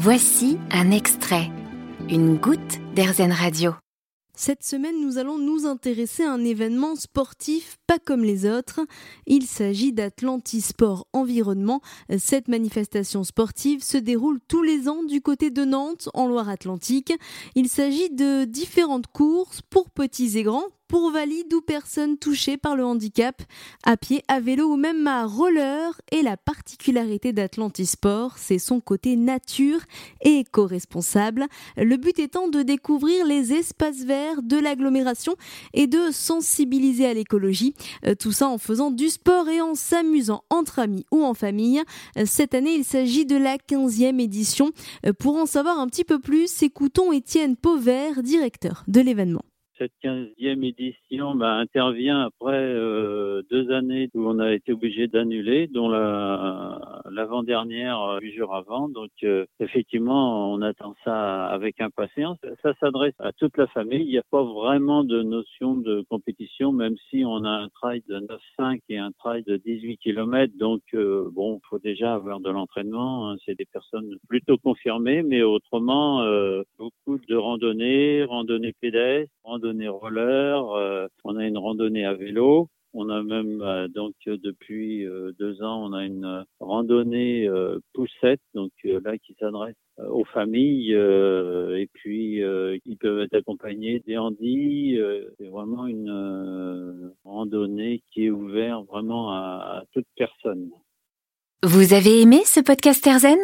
Voici un extrait, une goutte d'Airzen Radio. Cette semaine, nous allons nous intéresser à un événement sportif pas comme les autres. Il s'agit d'Atlantisport Environnement. Cette manifestation sportive se déroule tous les ans du côté de Nantes, en Loire-Atlantique. Il s'agit de différentes courses pour petits et grands, pour valides ou personnes touchées par le handicap, à pied, à vélo ou même à roller. Et la particularité d'Atlantisport, c'est son côté nature et éco-responsable. Le but étant de découvrir les espaces verts de l'agglomération et de sensibiliser à l'écologie. Euh, tout ça en faisant du sport et en s'amusant entre amis ou en famille. Euh, cette année, il s'agit de la 15e édition. Euh, pour en savoir un petit peu plus, écoutons Étienne Pauvert, directeur de l'événement cette 15e édition bah, intervient après euh, deux années où on a été obligé d'annuler, dont l'avant-dernière huit jours avant. Donc euh, effectivement, on attend ça avec impatience. Ça s'adresse à toute la famille. Il n'y a pas vraiment de notion de compétition, même si on a un trail de 9,5 et un trail de 18 km. Donc euh, bon, faut déjà avoir de l'entraînement. Hein. C'est des personnes plutôt confirmées, mais autrement, beaucoup de randonnées, randonnées pédestres, randonnées randonnée roller, euh, on a une randonnée à vélo. On a même euh, donc depuis euh, deux ans, on a une randonnée poussette, donc là qui s'adresse aux familles et puis ils peuvent être accompagnés des handis. c'est vraiment une randonnée qui est ouverte vraiment à, à toute personne. Vous avez aimé ce podcast Erzen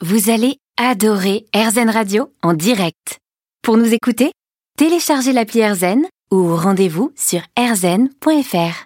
Vous allez adorer Erzen Radio en direct. Pour nous écouter téléchargez l'appli AirZen ou rendez-vous sur airzen.fr.